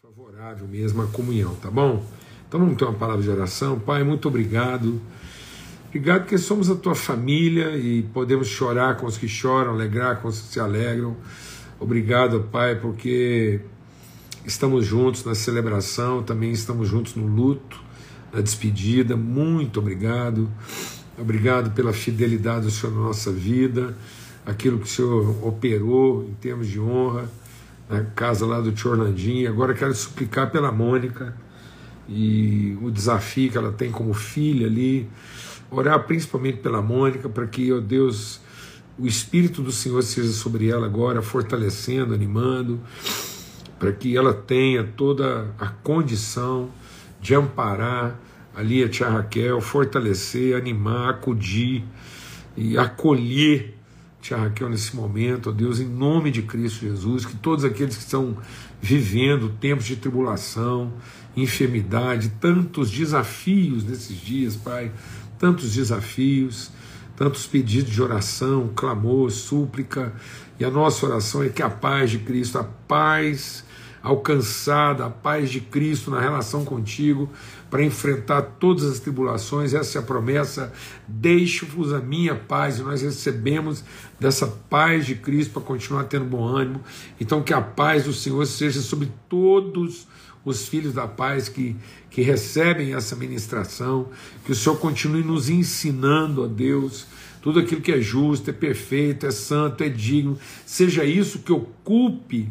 favorável mesmo à comunhão, tá bom? Então vamos ter uma palavra de oração. Pai, muito obrigado. Obrigado porque somos a tua família e podemos chorar com os que choram, alegrar com os que se alegram. Obrigado, Pai, porque estamos juntos na celebração, também estamos juntos no luto, na despedida. Muito obrigado. Obrigado pela fidelidade do Senhor na nossa vida, aquilo que o Senhor operou em termos de honra na casa lá do tio Orlandinho. Agora quero suplicar pela Mônica e o desafio que ela tem como filha ali. Orar principalmente pela Mônica, para que, ó Deus, o Espírito do Senhor seja sobre ela agora, fortalecendo, animando, para que ela tenha toda a condição de amparar ali a tia Raquel, fortalecer, animar, acudir e acolher Tia Raquel, nesse momento, ó Deus, em nome de Cristo Jesus, que todos aqueles que estão vivendo tempos de tribulação, enfermidade, tantos desafios nesses dias, Pai, tantos desafios, tantos pedidos de oração, clamor, súplica, e a nossa oração é que a paz de Cristo, a paz alcançada, a paz de Cristo na relação contigo, para enfrentar todas as tribulações. Essa é a promessa. Deixo-vos a minha paz, e nós recebemos dessa paz de Cristo para continuar tendo bom ânimo. Então, que a paz do Senhor seja sobre todos os filhos da paz que, que recebem essa ministração, que o Senhor continue nos ensinando, ó Deus, tudo aquilo que é justo, é perfeito, é santo, é digno, seja isso que ocupe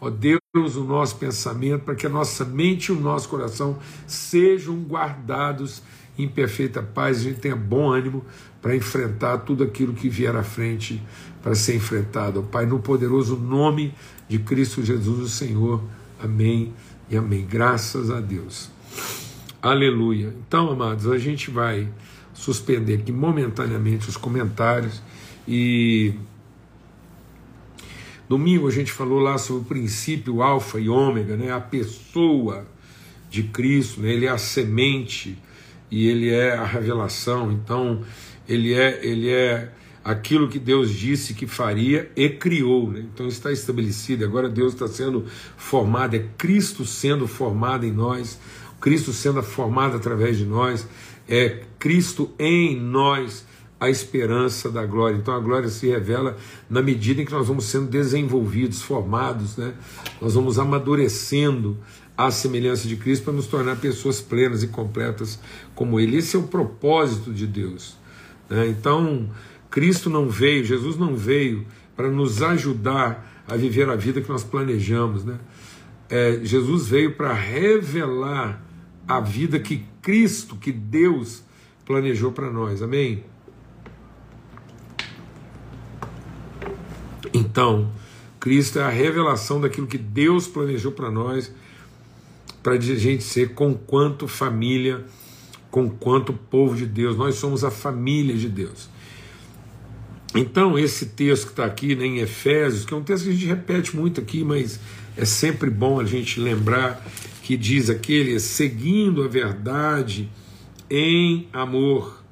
Ó Deus, o nosso pensamento, para que a nossa mente e o nosso coração sejam guardados em perfeita paz, a gente tenha bom ânimo para enfrentar tudo aquilo que vier à frente para ser enfrentado. Ó Pai, no poderoso nome de Cristo Jesus, o Senhor. Amém e amém. Graças a Deus. Aleluia. Então, amados, a gente vai suspender aqui momentaneamente os comentários e Domingo a gente falou lá sobre o princípio alfa e ômega, né? a pessoa de Cristo, né? ele é a semente e ele é a revelação. Então, ele é, ele é aquilo que Deus disse que faria e criou. Né? Então está estabelecido. Agora Deus está sendo formado, é Cristo sendo formado em nós, Cristo sendo formado através de nós, é Cristo em nós a esperança da glória. Então a glória se revela na medida em que nós vamos sendo desenvolvidos, formados, né? nós vamos amadurecendo à semelhança de Cristo para nos tornar pessoas plenas e completas como Ele. Esse é o propósito de Deus. Né? Então, Cristo não veio, Jesus não veio para nos ajudar a viver a vida que nós planejamos. Né? É, Jesus veio para revelar a vida que Cristo, que Deus planejou para nós. Amém? Então, Cristo é a revelação daquilo que Deus planejou para nós, para a gente ser com quanto família, com quanto povo de Deus. Nós somos a família de Deus. Então, esse texto que está aqui né, em Efésios, que é um texto que a gente repete muito aqui, mas é sempre bom a gente lembrar que diz aquele seguindo a verdade em amor,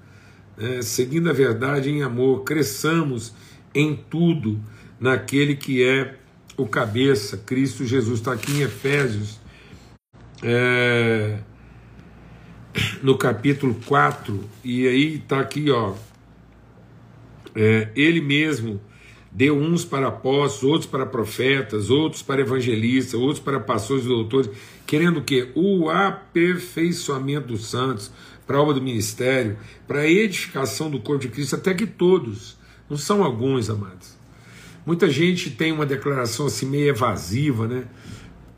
né, seguindo a verdade em amor, cresçamos em tudo naquele que é o cabeça, Cristo Jesus. Está aqui em Efésios, é, no capítulo 4, e aí está aqui, ó. É, ele mesmo deu uns para apóstolos, outros para profetas, outros para evangelistas, outros para pastores e doutores, querendo o quê? O aperfeiçoamento dos santos, para a obra do ministério, para a edificação do corpo de Cristo, até que todos, não são alguns, amados, Muita gente tem uma declaração assim meio evasiva, né?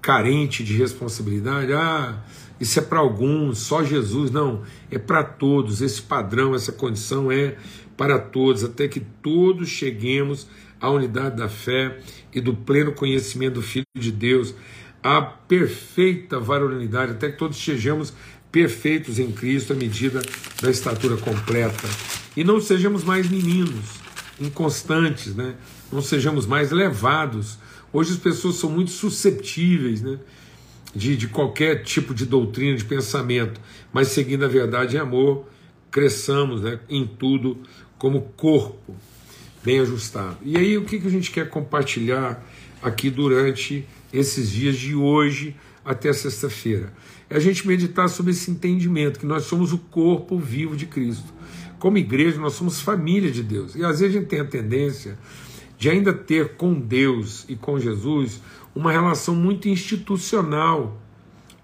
carente de responsabilidade. Ah, isso é para alguns, só Jesus. Não, é para todos. Esse padrão, essa condição é para todos, até que todos cheguemos à unidade da fé e do pleno conhecimento do Filho de Deus, à perfeita varonilidade, até que todos sejamos perfeitos em Cristo à medida da estatura completa. E não sejamos mais meninos, inconstantes, né? Não sejamos mais levados. Hoje as pessoas são muito susceptíveis né, de, de qualquer tipo de doutrina, de pensamento, mas seguindo a verdade em amor, cresçamos né, em tudo como corpo bem ajustado. E aí o que, que a gente quer compartilhar aqui durante esses dias de hoje até sexta-feira. É a gente meditar sobre esse entendimento que nós somos o corpo vivo de Cristo. Como igreja, nós somos família de Deus. E às vezes a gente tem a tendência de ainda ter com Deus e com Jesus uma relação muito institucional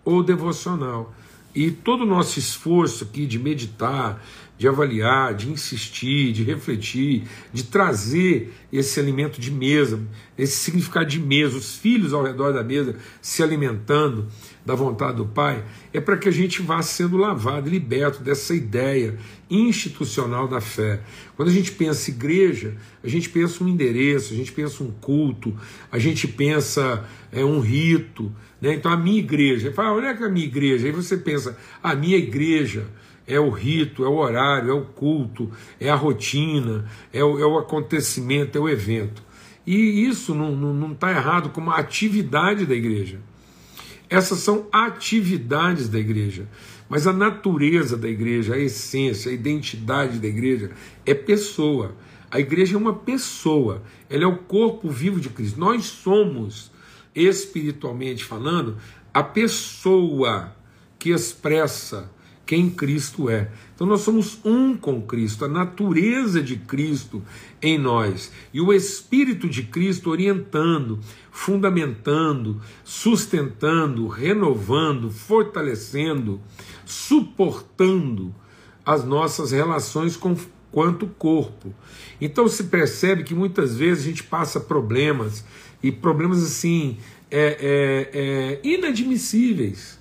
ou devocional. E todo o nosso esforço aqui de meditar, de avaliar, de insistir, de refletir, de trazer esse alimento de mesa, esse significado de mesa, os filhos ao redor da mesa se alimentando da vontade do Pai, é para que a gente vá sendo lavado, liberto dessa ideia institucional da fé. Quando a gente pensa igreja, a gente pensa um endereço, a gente pensa um culto, a gente pensa é, um rito. Né? Então a minha igreja, fala, olha que é a minha igreja, aí você pensa, a minha igreja é o rito, é o horário, é o culto, é a rotina, é o, é o acontecimento, é o evento. E isso não está errado como atividade da igreja. Essas são atividades da igreja. Mas a natureza da igreja, a essência, a identidade da igreja é pessoa. A igreja é uma pessoa, ela é o corpo vivo de Cristo. Nós somos, espiritualmente falando, a pessoa que expressa quem Cristo é. Então nós somos um com Cristo, a natureza de Cristo em nós e o Espírito de Cristo orientando, fundamentando, sustentando, renovando, fortalecendo, suportando as nossas relações com quanto corpo. Então se percebe que muitas vezes a gente passa problemas e problemas assim é, é, é, inadmissíveis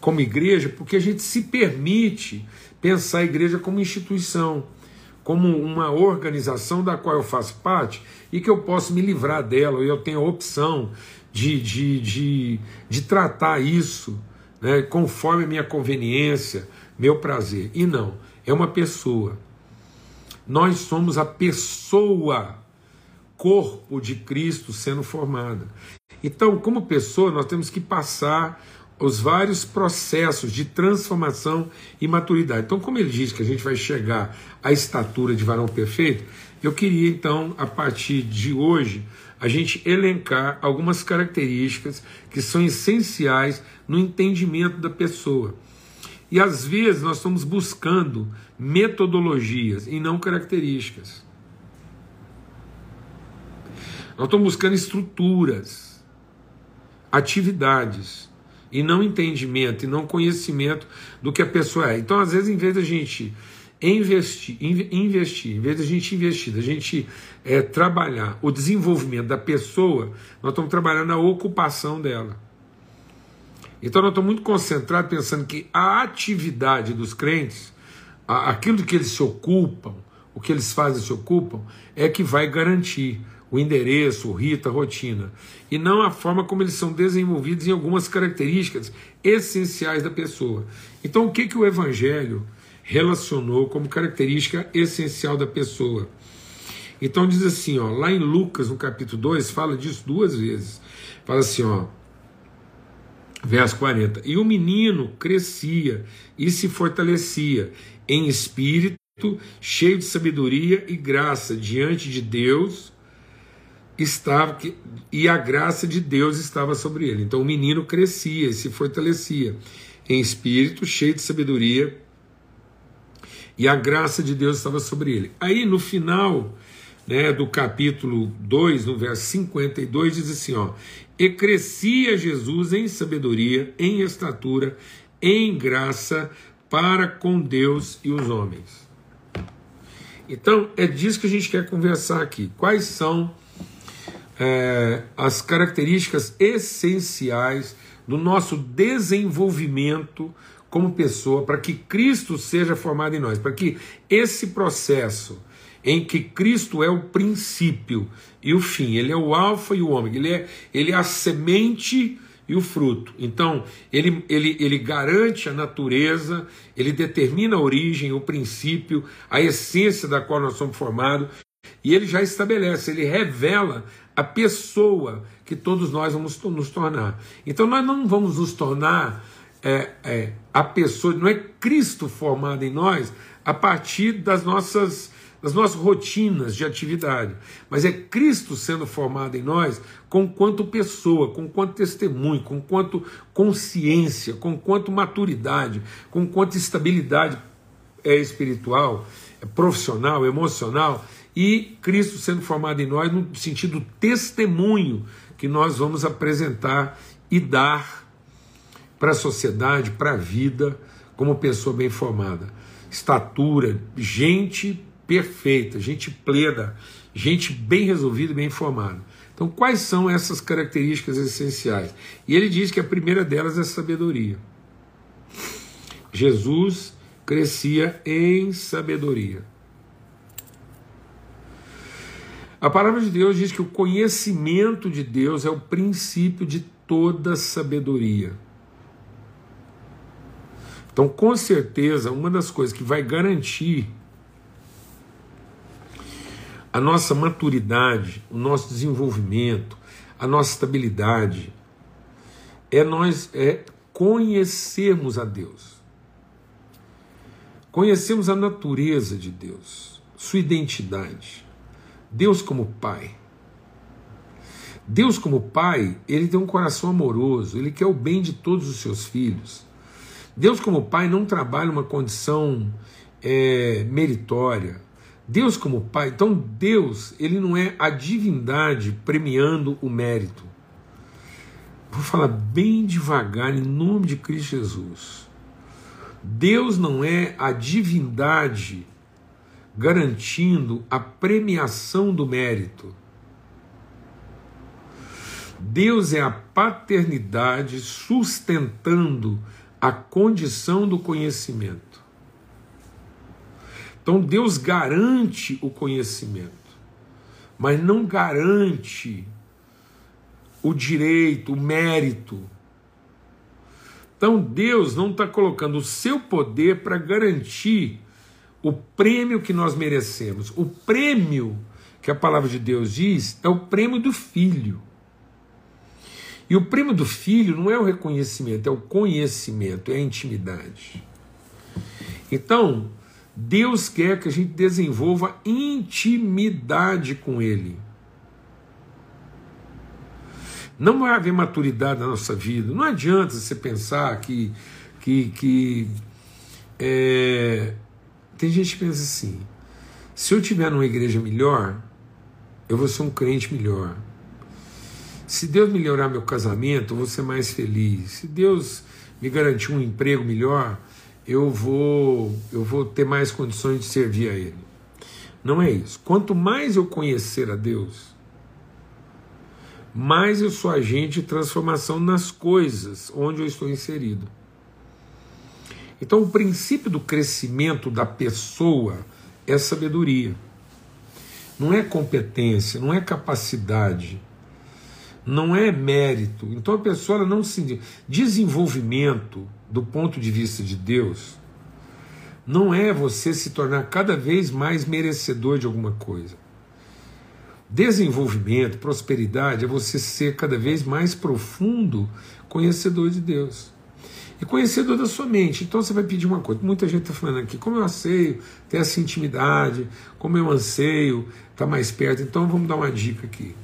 como igreja, porque a gente se permite pensar a igreja como instituição, como uma organização da qual eu faço parte e que eu posso me livrar dela, eu tenho a opção de, de, de, de tratar isso né, conforme a minha conveniência, meu prazer. E não, é uma pessoa. Nós somos a pessoa, corpo de Cristo sendo formada. Então, como pessoa, nós temos que passar os vários processos de transformação e maturidade. Então, como ele diz que a gente vai chegar à estatura de varão perfeito, eu queria então, a partir de hoje, a gente elencar algumas características que são essenciais no entendimento da pessoa. E às vezes nós estamos buscando metodologias e não características. Nós estamos buscando estruturas, atividades e não entendimento, e não conhecimento do que a pessoa é. Então, às vezes, em vez da gente investir, investir em vez da gente investir, da gente é, trabalhar o desenvolvimento da pessoa, nós estamos trabalhando a ocupação dela. Então, nós estamos muito concentrados pensando que a atividade dos crentes, aquilo que eles se ocupam, o que eles fazem se ocupam, é que vai garantir o endereço, o rito, a rotina, e não a forma como eles são desenvolvidos em algumas características essenciais da pessoa. Então, o que, que o Evangelho relacionou como característica essencial da pessoa? Então, diz assim, ó, lá em Lucas, no capítulo 2, fala disso duas vezes. Fala assim, ó, verso 40: E o menino crescia e se fortalecia em espírito, cheio de sabedoria e graça diante de Deus estava e a graça de Deus estava sobre ele. Então o menino crescia e se fortalecia em espírito, cheio de sabedoria, e a graça de Deus estava sobre ele. Aí no final né, do capítulo 2, no verso 52, diz assim: ó, E crescia Jesus em sabedoria, em estatura, em graça para com Deus e os homens. Então é disso que a gente quer conversar aqui. Quais são é, as características essenciais do nosso desenvolvimento como pessoa, para que Cristo seja formado em nós, para que esse processo em que Cristo é o princípio e o fim, ele é o alfa e o ômega, ele é, ele é a semente e o fruto. Então, ele, ele, ele garante a natureza, ele determina a origem, o princípio, a essência da qual nós somos formados, e ele já estabelece, ele revela a pessoa que todos nós vamos nos tornar. Então nós não vamos nos tornar é, é, a pessoa, não é Cristo formado em nós a partir das nossas das nossas rotinas de atividade, mas é Cristo sendo formado em nós com quanto pessoa, com quanto testemunho, com quanto consciência, com quanto maturidade, com quanto estabilidade é espiritual, é profissional, emocional, e Cristo sendo formado em nós no sentido testemunho que nós vamos apresentar e dar para a sociedade, para a vida, como pessoa bem formada. Estatura, gente perfeita, gente plena, gente bem resolvida e bem formada. Então, quais são essas características essenciais? E ele diz que a primeira delas é sabedoria. Jesus crescia em sabedoria. A palavra de Deus diz que o conhecimento de Deus é o princípio de toda sabedoria. Então, com certeza, uma das coisas que vai garantir a nossa maturidade, o nosso desenvolvimento, a nossa estabilidade, é nós é conhecermos a Deus. Conhecemos a natureza de Deus, sua identidade. Deus como Pai. Deus como Pai, ele tem um coração amoroso, ele quer o bem de todos os seus filhos. Deus como Pai não trabalha uma condição é, meritória. Deus como Pai, então Deus, ele não é a divindade premiando o mérito. Vou falar bem devagar em nome de Cristo Jesus. Deus não é a divindade garantindo a premiação do mérito. Deus é a paternidade sustentando a condição do conhecimento. Então Deus garante o conhecimento, mas não garante o direito, o mérito. Então Deus não está colocando o seu poder para garantir o prêmio que nós merecemos. O prêmio que a palavra de Deus diz é o prêmio do filho. E o prêmio do filho não é o reconhecimento, é o conhecimento, é a intimidade. Então, Deus quer que a gente desenvolva intimidade com Ele. Não vai haver maturidade na nossa vida. Não adianta você pensar que. que, que é... Tem gente que pensa assim: se eu tiver numa igreja melhor, eu vou ser um crente melhor. Se Deus melhorar meu casamento, eu vou ser mais feliz. Se Deus me garantir um emprego melhor, eu vou, eu vou ter mais condições de servir a Ele. Não é isso. Quanto mais eu conhecer a Deus, mais eu sou agente de transformação nas coisas onde eu estou inserido. Então, o princípio do crescimento da pessoa é sabedoria. Não é competência, não é capacidade, não é mérito. Então a pessoa não se. Desenvolvimento do ponto de vista de Deus, não é você se tornar cada vez mais merecedor de alguma coisa. Desenvolvimento, prosperidade é você ser cada vez mais profundo conhecedor de Deus. E conhecedor da sua mente. Então você vai pedir uma coisa. Muita gente está falando aqui, como eu anseio ter essa intimidade, como eu anseio estar tá mais perto. Então vamos dar uma dica aqui.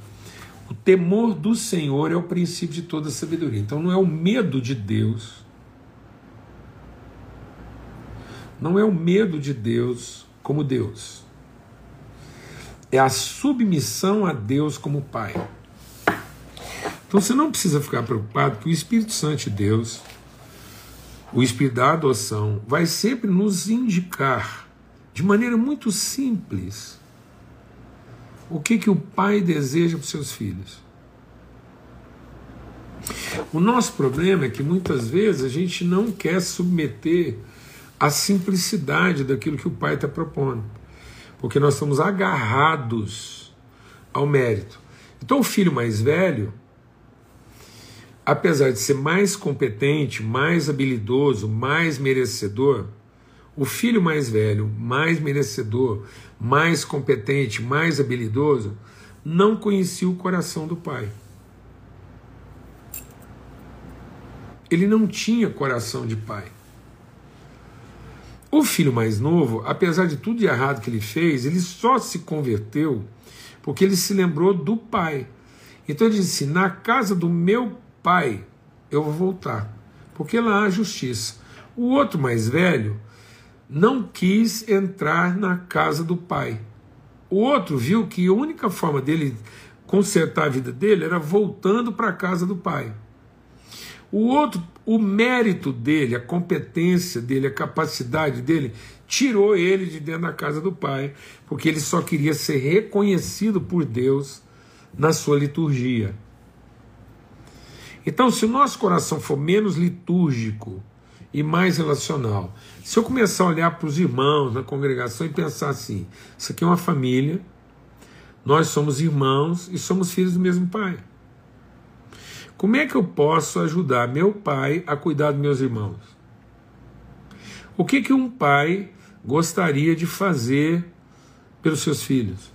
O temor do Senhor é o princípio de toda sabedoria. Então não é o medo de Deus não é o medo de Deus como Deus, é a submissão a Deus como Pai. Então você não precisa ficar preocupado que o Espírito Santo de Deus, o Espírito da adoção, vai sempre nos indicar de maneira muito simples o que, que o pai deseja para os seus filhos. O nosso problema é que muitas vezes a gente não quer submeter a simplicidade daquilo que o Pai está propondo. Porque nós estamos agarrados ao mérito. Então, o filho mais velho, apesar de ser mais competente, mais habilidoso, mais merecedor, o filho mais velho, mais merecedor, mais competente, mais habilidoso, não conhecia o coração do pai. Ele não tinha coração de pai. O filho mais novo, apesar de tudo de errado que ele fez, ele só se converteu porque ele se lembrou do pai. Então ele disse: Na casa do meu pai eu vou voltar, porque lá há justiça. O outro mais velho não quis entrar na casa do pai. O outro viu que a única forma dele consertar a vida dele era voltando para a casa do pai. O outro, o mérito dele, a competência dele, a capacidade dele, tirou ele de dentro da casa do pai, porque ele só queria ser reconhecido por Deus na sua liturgia. Então, se o nosso coração for menos litúrgico e mais relacional, se eu começar a olhar para os irmãos na congregação e pensar assim: isso aqui é uma família, nós somos irmãos e somos filhos do mesmo pai. Como é que eu posso ajudar meu pai a cuidar dos meus irmãos? O que, que um pai gostaria de fazer pelos seus filhos?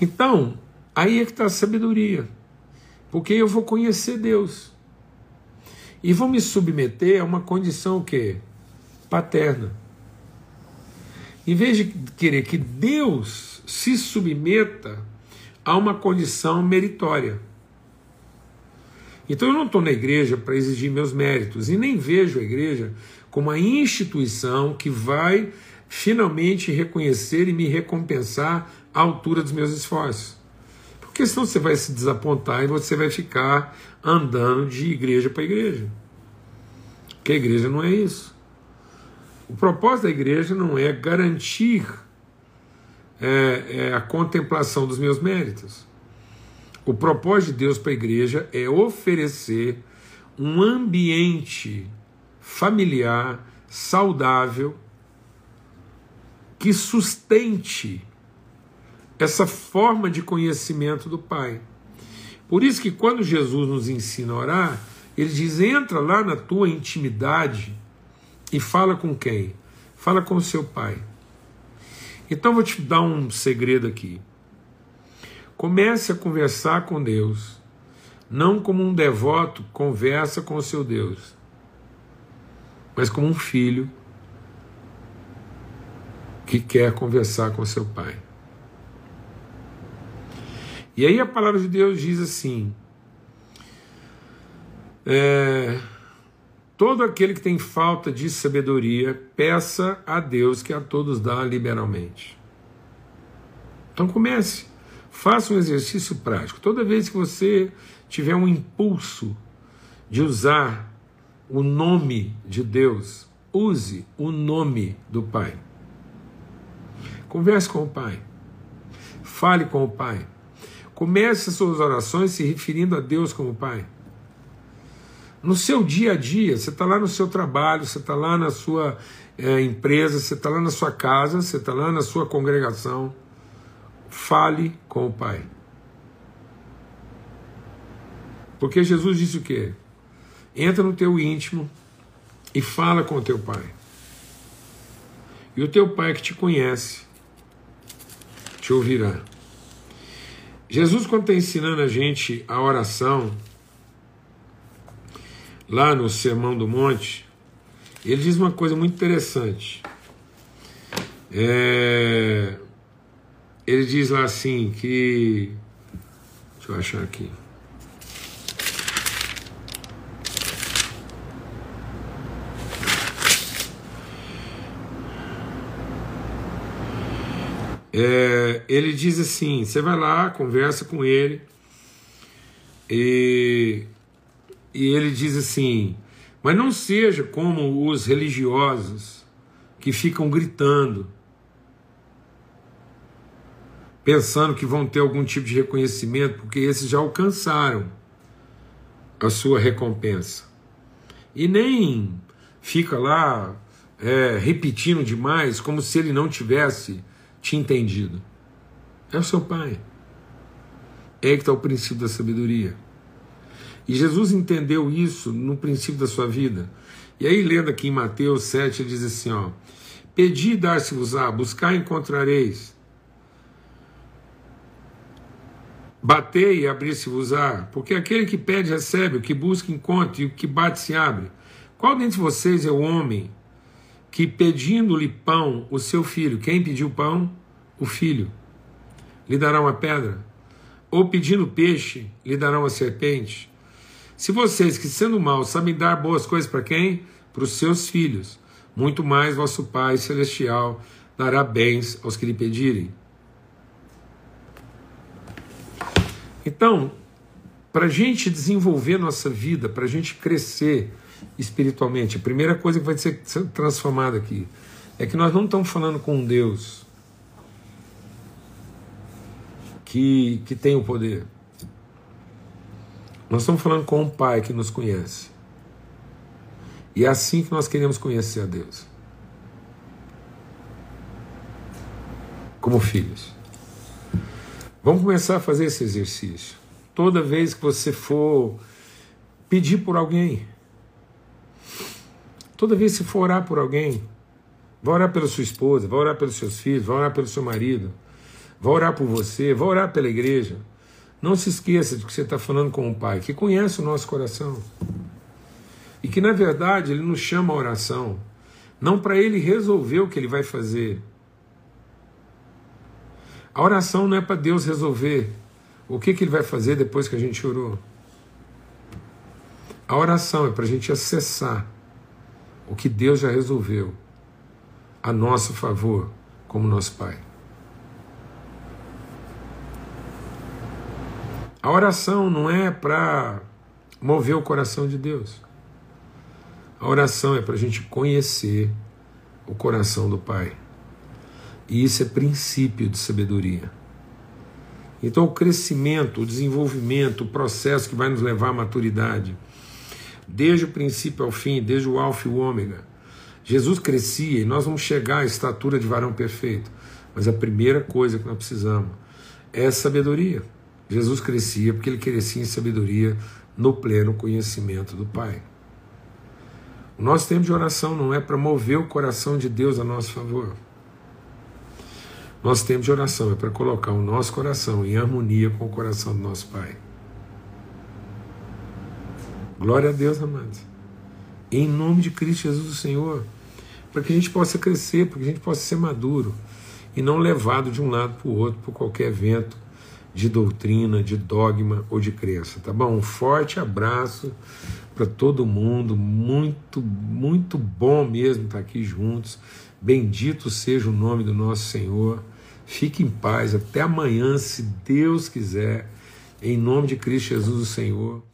Então, aí é que está a sabedoria. Porque eu vou conhecer Deus. E vou me submeter a uma condição o quê? Paterna. Em vez de querer que Deus se submeta a uma condição meritória. Então eu não estou na igreja para exigir meus méritos e nem vejo a igreja como a instituição que vai finalmente reconhecer e me recompensar à altura dos meus esforços. Porque senão você vai se desapontar e você vai ficar andando de igreja para igreja. Porque a igreja não é isso. O propósito da igreja não é garantir é, é a contemplação dos meus méritos. O propósito de Deus para a igreja é oferecer um ambiente familiar, saudável, que sustente essa forma de conhecimento do Pai. Por isso que quando Jesus nos ensina a orar, ele diz: entra lá na tua intimidade e fala com quem? Fala com o seu pai. Então vou te dar um segredo aqui. Comece a conversar com Deus, não como um devoto conversa com o seu Deus, mas como um filho que quer conversar com seu pai. E aí a palavra de Deus diz assim: é, todo aquele que tem falta de sabedoria, peça a Deus que a todos dá liberalmente. Então comece, faça um exercício prático. Toda vez que você tiver um impulso de usar o nome de Deus, use o nome do Pai. Converse com o Pai. Fale com o Pai. Comece as suas orações se referindo a Deus como Pai. No seu dia a dia, você está lá no seu trabalho, você está lá na sua é, empresa, você está lá na sua casa, você está lá na sua congregação. Fale com o Pai. Porque Jesus disse o quê? Entra no teu íntimo e fala com o teu Pai. E o teu Pai que te conhece te ouvirá. Jesus, quando está ensinando a gente a oração, lá no Sermão do Monte, ele diz uma coisa muito interessante. É, ele diz lá assim que. Deixa eu achar aqui. É, ele diz assim: você vai lá, conversa com ele, e, e ele diz assim: mas não seja como os religiosos que ficam gritando, pensando que vão ter algum tipo de reconhecimento, porque esses já alcançaram a sua recompensa. E nem fica lá é, repetindo demais, como se ele não tivesse te entendido. É o seu pai. É que está o princípio da sabedoria. E Jesus entendeu isso no princípio da sua vida. E aí, lendo aqui em Mateus 7, ele diz assim: ó, Pedi e dar-se-vos-á, buscar e encontrareis. Batei e abrir-se-vos-á, porque aquele que pede recebe, o que busca encontra, e o que bate se abre. Qual dentre vocês é o homem que pedindo-lhe pão, o seu filho, quem pediu pão? O filho, lhe dará uma pedra? Ou pedindo peixe, lhe dará uma serpente? Se vocês, que sendo maus, sabem dar boas coisas para quem? Para os seus filhos, muito mais vosso Pai Celestial dará bens aos que lhe pedirem. Então, para a gente desenvolver nossa vida, para a gente crescer espiritualmente, a primeira coisa que vai ser transformada aqui é que nós não estamos falando com um Deus que, que tem o poder. Nós estamos falando com um Pai que nos conhece. E é assim que nós queremos conhecer a Deus. Como filhos. Vamos começar a fazer esse exercício. Toda vez que você for pedir por alguém, toda vez que for orar por alguém, vai orar pela sua esposa, vai orar pelos seus filhos, vai orar pelo seu marido, vai orar por você, vai orar pela igreja. Não se esqueça de que você está falando com um pai que conhece o nosso coração e que, na verdade, ele nos chama a oração, não para ele resolver o que ele vai fazer. A oração não é para Deus resolver o que, que ele vai fazer depois que a gente orou. A oração é para a gente acessar o que Deus já resolveu a nosso favor, como nosso Pai. A oração não é para mover o coração de Deus. A oração é para a gente conhecer o coração do Pai. E isso é princípio de sabedoria. Então, o crescimento, o desenvolvimento, o processo que vai nos levar à maturidade, desde o princípio ao fim, desde o alfa e o ômega. Jesus crescia e nós vamos chegar à estatura de varão perfeito. Mas a primeira coisa que nós precisamos é sabedoria. Jesus crescia porque ele crescia em sabedoria no pleno conhecimento do Pai. O nosso tempo de oração não é para mover o coração de Deus a nosso favor. Nosso tempo de oração é para colocar o nosso coração em harmonia com o coração do nosso Pai. Glória a Deus, amados. Em nome de Cristo Jesus, o Senhor, para que a gente possa crescer, para que a gente possa ser maduro e não levado de um lado para o outro por qualquer vento de doutrina, de dogma ou de crença, tá bom? Um forte abraço para todo mundo. Muito, muito bom mesmo estar aqui juntos. Bendito seja o nome do nosso Senhor. Fique em paz. Até amanhã, se Deus quiser. Em nome de Cristo Jesus, o Senhor.